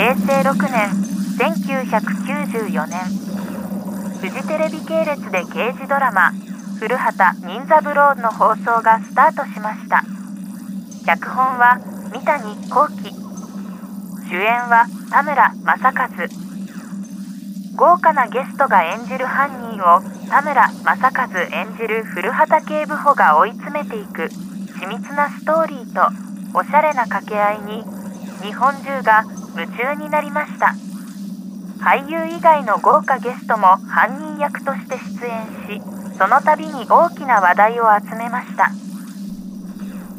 平成6年1994年。フジテレビ系列で刑事ドラマ「古畑任三郎」の放送がスタートしました。脚本は三谷幸喜。主演は田村正和。豪華なゲストが演じる犯人を田村正和演じる古畑警部補が追い詰めていく緻密なストーリーとおしゃれな掛け合いに日本中が夢中になりました俳優以外の豪華ゲストも犯人役として出演しその度に大きな話題を集めました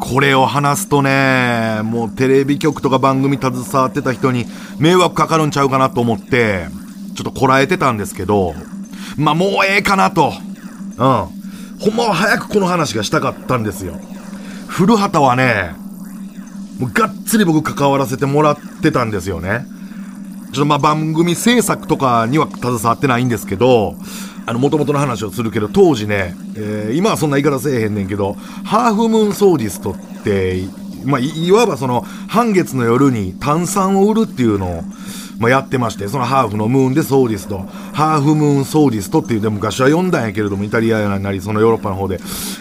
これを話すとね、もうテレビ局とか番組携わってた人に迷惑かかるんちゃうかなと思って、ちょっとこらえてたんですけど、まあもうええかなと。うん。ほんまは早くこの話がしたかったんですよ。古畑はね、もうがっつり僕関わらせてもらってたんですよね。ちょっとまあ番組制作とかには携わってないんですけど、あの、元々の話をするけど、当時ね、えー今はそんな言い方せえへんねんけど、ハーフムーンソーディストって、まあ、いいわばその、半月の夜に炭酸を売るっていうのを、まあ、やってまして、そのハーフのムーンでソーディスト、ハーフムーンソーディストっていうで昔は読んだんやけれども、イタリアなり、そのヨーロッパの方で。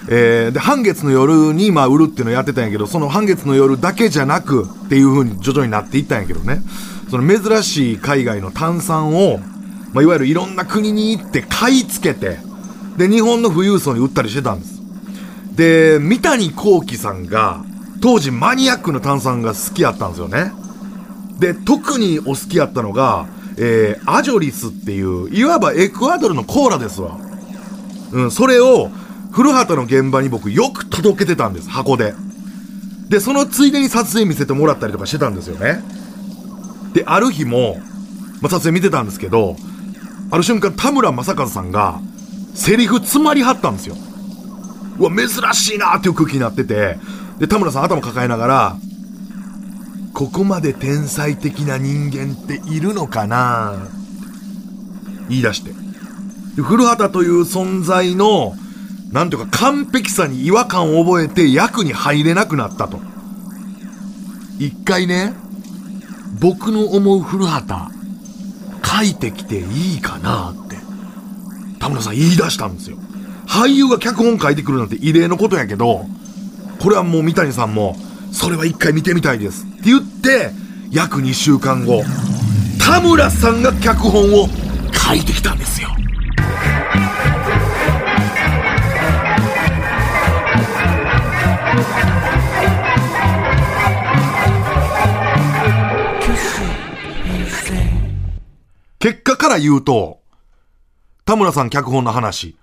えーで、半月の夜に、まあ、売るっていうのをやってたんやけど、その半月の夜だけじゃなくっていう風に徐々になっていったんやけどね。その珍しい海外の炭酸を、まあ、いわゆるいろんな国に行って買い付けて、で、日本の富裕層に売ったりしてたんです。で、三谷幸喜さんが、当時マニアックな炭酸が好きやったんですよね。で、特にお好きやったのが、えー、アジョリスっていう、いわばエクアドルのコーラですわ。うん、それを、古畑の現場に僕よく届けてたんです、箱で。で、そのついでに撮影見せてもらったりとかしてたんですよね。で、ある日も、まあ、撮影見てたんですけど、ある瞬間、田村正和さんが、セリフ詰まりはったんですよ。うわ、珍しいなーっていう空気になってて、で、田村さん頭抱えながら、ここまで天才的な人間っているのかな？言い出して。古畑という存在の、なんていうか完璧さに違和感を覚えて役に入れなくなったと。一回ね、僕の思う古畑、書いてきていいかなって、田村さん言い出したんですよ。俳優が脚本書いてくるなんて異例のことやけど、これはもう三谷さんも、それは一回見てみたいです。って言って、約2週間後、田村さんが脚本を書いてきたんですよ。結果から言うと、田村さん脚本の話、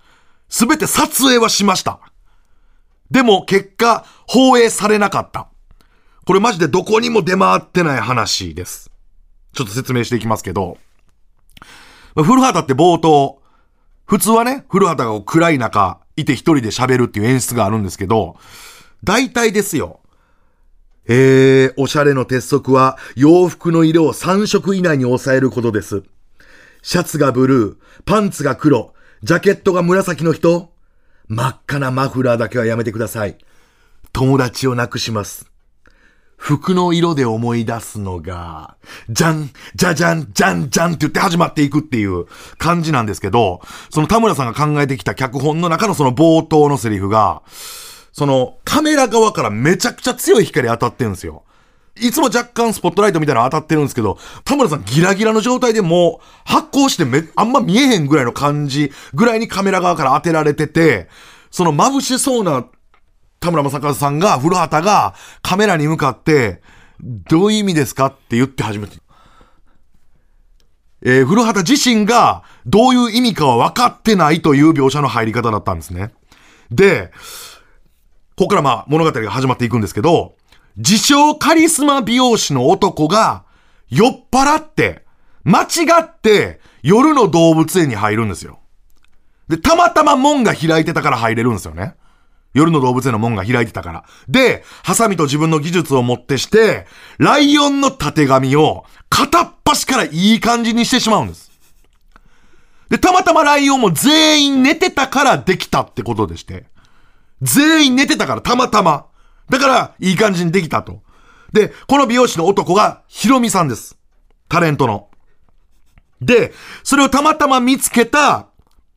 すべて撮影はしました。でも結果、放映されなかった。これマジでどこにも出回ってない話です。ちょっと説明していきますけど、ま古畑って冒頭、普通はね、古畑が暗い中、いて一人で喋るっていう演出があるんですけど、大体ですよ。えー、おしゃれの鉄則は洋服の色を3色以内に抑えることです。シャツがブルー、パンツが黒、ジャケットが紫の人、真っ赤なマフラーだけはやめてください。友達を亡くします。服の色で思い出すのが、じゃん、じゃじゃん、じゃんじゃんって言って始まっていくっていう感じなんですけど、その田村さんが考えてきた脚本の中のその冒頭のセリフが、そのカメラ側からめちゃくちゃ強い光当たってるんですよ。いつも若干スポットライトみたいなの当たってるんですけど、田村さんギラギラの状態でもう発光してめ、あんま見えへんぐらいの感じぐらいにカメラ側から当てられてて、その眩しそうな田村正和さんが、古畑がカメラに向かって、どういう意味ですかって言って始めて。えー古畑自身がどういう意味かは分かってないという描写の入り方だったんですね。で、ここからまあ物語が始まっていくんですけど、自称カリスマ美容師の男が酔っ払って、間違って夜の動物園に入るんですよ。で、たまたま門が開いてたから入れるんですよね。夜の動物園の門が開いてたから。で、ハサミと自分の技術をもってして、ライオンの縦紙を片っ端からいい感じにしてしまうんです。で、たまたまライオンも全員寝てたからできたってことでして。全員寝てたから、たまたま。だから、いい感じにできたと。で、この美容師の男が、ヒロミさんです。タレントの。で、それをたまたま見つけた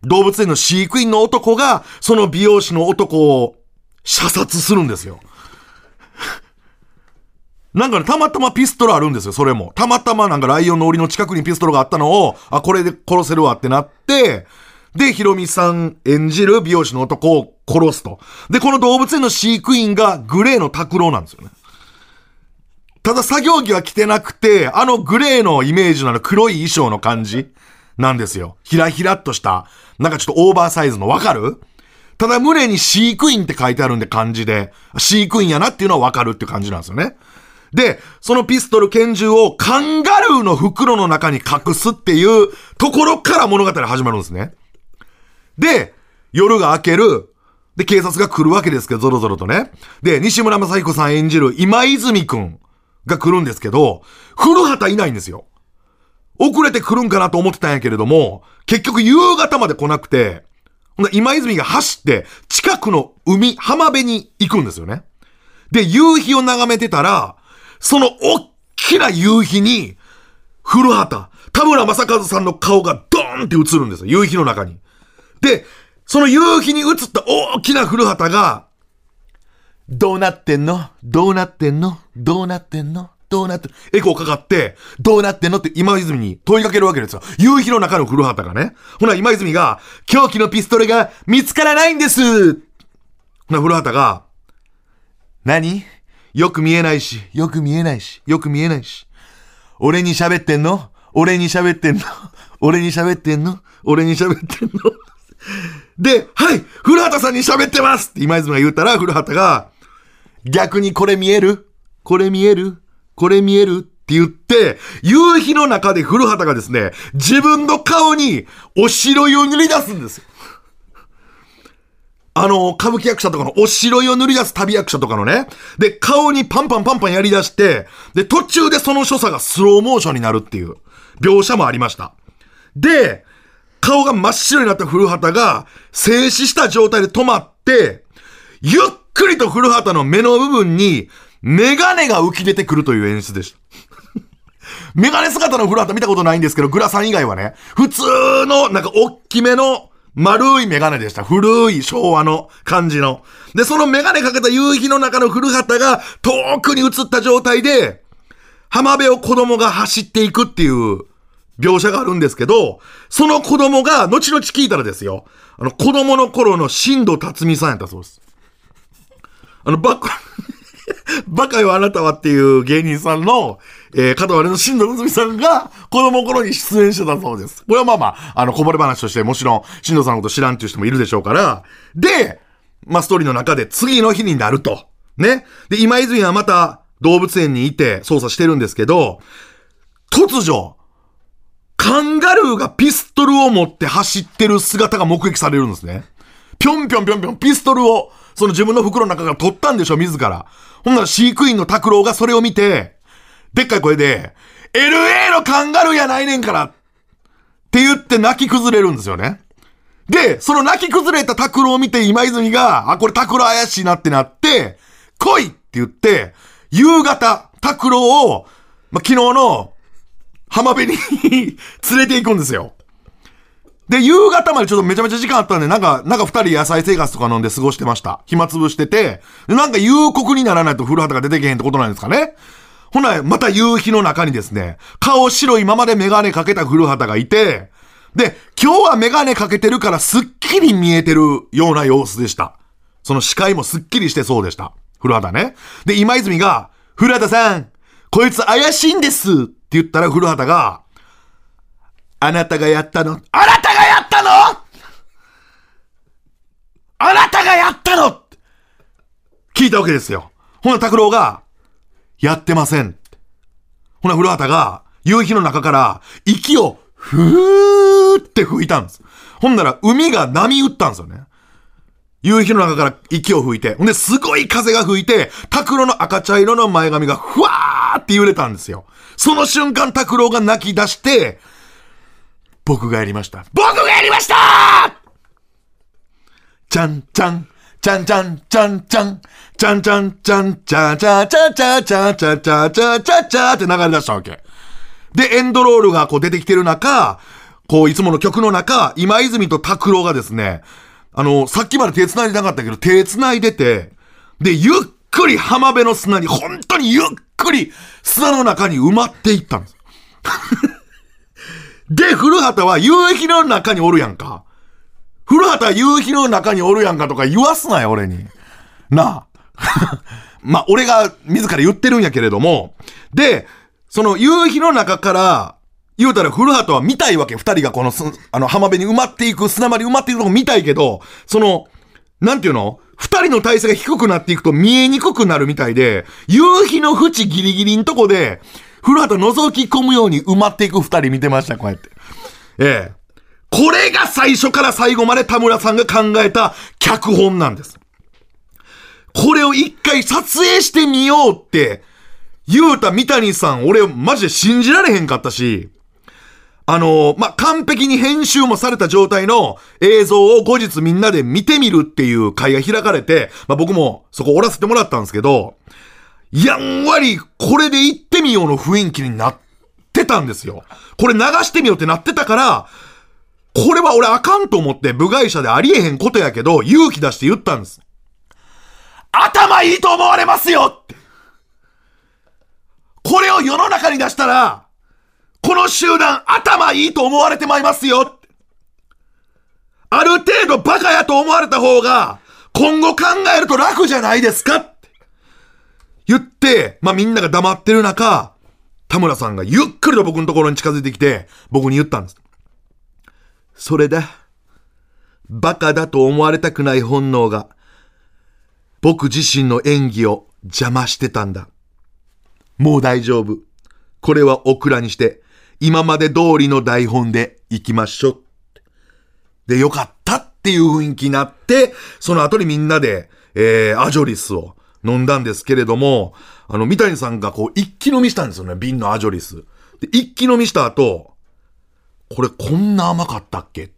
動物園の飼育員の男が、その美容師の男を射殺するんですよ。なんかね、たまたまピストルあるんですよ、それも。たまたまなんかライオンの檻の近くにピストルがあったのを、あ、これで殺せるわってなって、で、ヒロミさん演じる美容師の男を殺すと。で、この動物園の飼育員がグレーの拓郎なんですよね。ただ作業着は着てなくて、あのグレーのイメージのあの黒い衣装の感じなんですよ。ひらひらっとした、なんかちょっとオーバーサイズのわかる？ただ胸に飼育員って書いてあるんで漢字で、飼育員やなっていうのはわかるって感じなんですよね。で、そのピストル拳銃をカンガルーの袋の中に隠すっていうところから物語始まるんですね。で、夜が明ける。で、警察が来るわけですけど、ゾロゾロとね。で、西村正彦さん演じる今泉くんが来るんですけど、古畑いないんですよ。遅れて来るんかなと思ってたんやけれども、結局夕方まで来なくて、今泉が走って、近くの海、浜辺に行くんですよね。で、夕日を眺めてたら、そのおっきな夕日に、古畑、田村正和さんの顔がドーンって映るんですよ。夕日の中に。で、その夕日に映った大きな古畑が、どうなってんの？どうなってんの？どうなってんの？どうなってんエコーかかって、どうなってんのって今泉に問いかけるわけですよ。夕日の中の古畑がね。ほな、今泉が、凶器のピストルが見つからないんです。ほな、古畑が、何？よく見えないし、よく見えないし、よく見えないし。俺に喋ってんの？俺に喋ってんの？俺に喋ってんの？俺に喋ってんの？で、はい古畑さんに喋ってますって今泉が言ったら、古畑が、逆にこれ見える？これ見える？これ見える？って言って、夕日の中で古畑がですね、自分の顔にお白いを塗り出すんですよ。あの、歌舞伎役者とかのお白いを塗り出す旅役者とかのね。で、顔にパンパンパンパンやり出して、で、途中でその所作がスローモーションになるっていう描写もありました。で、顔が真っ白になった古畑が静止した状態で止まって、ゆっくりと古畑の目の部分にメガネが浮き出てくるという演出でした。メガネ姿の古畑見たことないんですけど、グラさん以外はね、普通の、なんか、大きめの、丸いメガネでした。古い昭和の感じの。で、そのメガネかけた夕日の中の古畑が遠くに映った状態で、浜辺を子供が走っていくっていう描写があるんですけど、その子供が、後々聞いたらですよ、あの、子供の頃の新藤辰巳さんやったそうです。あの、バカ、バカよあなたはっていう芸人さんの、えー、片割れの新藤辰巳さんが子供の頃に出演してたそうです。これはまあまあ、あの、こぼれ話としてもちろん、新藤さんのこと知らんっていう人もいるでしょうから、で、まあ、ストーリーの中で次の日になると。ね。で、今泉はまた動物園にいて捜査してるんですけど、突如、カンガルーがピストルを持って走ってる姿が目撃されるんですね。ぴょんぴょんぴょんぴょんピストルを、その自分の袋の中から取ったんでしょ、自ら。ほんなら飼育員の拓郎がそれを見て、でっかい声で、LA のカンガルーやないねんからって言って泣き崩れるんですよね。で、その泣き崩れた拓郎を見て今泉が、あ、これ拓郎怪しいなってなって、来いって言って、夕方、拓郎を、ま、昨日の浜辺に 連れて行くんですよ。で、夕方までちょっとめちゃめちゃ時間あったんで、なんか、なんか二人野菜生活とか飲んで過ごしてました。暇つぶしてて、でなんか夕刻にならないと古畑が出てけへんってことなんですかね。ほな、また夕日の中にですね、顔白いままでメガネかけた古畑がいて、で、今日はメガネかけてるからすっきり見えてるような様子でした。その視界もすっきりしてそうでした。古畑ね。で、今泉が、古畑さん、こいつ怪しいんですって言ったら古畑が、あなたがやったのあなたがやったのあなたがやったの聞いたわけですよ。ほな、拓郎が、やってません。ほな、古畑が、夕日の中から、息を、ふーって吹いたんです。ほんなら、海が波打ったんですよね。夕日の中から息を吹いて、ほんで、すごい風が吹いて、拓郎の赤茶色の前髪がふわーって揺れたんですよ。その瞬間、拓郎が泣き出して、僕がやりました。僕がやりましたちゃんちゃん、ちゃんちゃん、ちゃんちゃん、ちゃんちゃん、ちゃんちゃんちゃちゃちゃちゃちゃちゃちゃちゃちゃって流れ出したわけ。で、エンドロールがこう出てきてる中、こういつもの曲の中、今泉と拓郎がですね、あの、さっきまで手繋いでなかったけど、手繋いでて、で、ゆっくり浜辺の砂に、本当にゆっくり砂の中に埋まっていったんです。で、古畑は夕日の中におるやんか。古畑夕日の中におるやんかとか言わすなよ、俺に。なあ。まあ、俺が自ら言ってるんやけれども。で、その夕日の中から、言うたら古畑は見たいわけ。二人がこのす、あの浜辺に埋まっていく、砂場に埋まっていくとこ見たいけど、その、なんていうの？二人の体勢が低くなっていくと見えにくくなるみたいで、夕日の縁ギリギリのとこで、古畑覗き込むように埋まっていく二人見てました、こうやって。ええ。これが最初から最後まで田村さんが考えた脚本なんです。これを一回撮影してみようって、言うた三谷さん、俺マジで信じられへんかったし、あのまあ、完璧に編集もされた状態の映像を後日みんなで見てみるっていう会が開かれて、まあ、僕もそこおらせてもらったんですけど、やんわりこれで行ってみようの雰囲気になってたんですよ。これ流してみようってなってたから、これは俺あかんと思って部外者でありえへんことやけど、勇気出して言ったんです。頭いいと思われますよ。これを世の中に出したら、この集団頭いいと思われてまいりますよ。ある程度バカやと思われた方が、今後考えると楽じゃないですかって言って、まあ、みんなが黙ってる中、田村さんがゆっくりと僕のところに近づいてきて、僕に言ったんです。それだ。バカだと思われたくない本能が、僕自身の演技を邪魔してたんだ。もう大丈夫。これはオクラにして、今まで通りの台本で行きましょう。で、よかったっていう雰囲気になって、その後にみんなで、えー、アジョリスを飲んだんですけれども、あの、三谷さんがこう、一気飲みしたんですよね、瓶のアジョリス。で、一気飲みした後、これこんな甘かったっけっ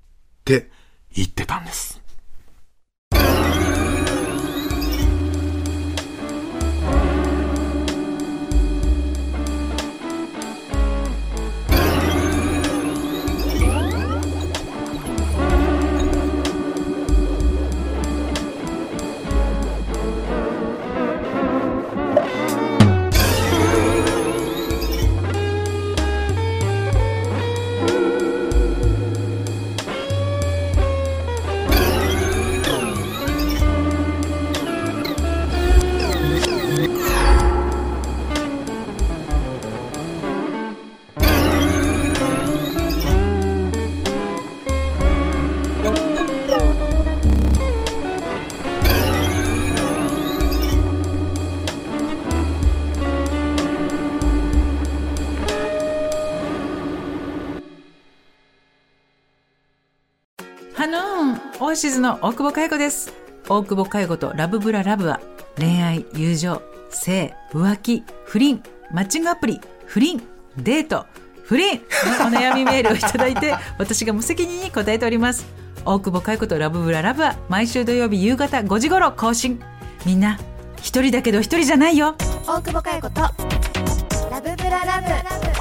て言ってたんです。ハノーンオーシズの大久保佳代子です。大久保佳代子とラブブララブは恋愛友情性浮気不倫マッチングアプリ不倫デート不倫のお悩みメールをいただいて 私が無責任に答えております。大久保佳代子とラブブララブは毎週土曜日夕方5時頃更新。みんな一人だけど一人じゃないよ。大久保佳代子とラブブララブ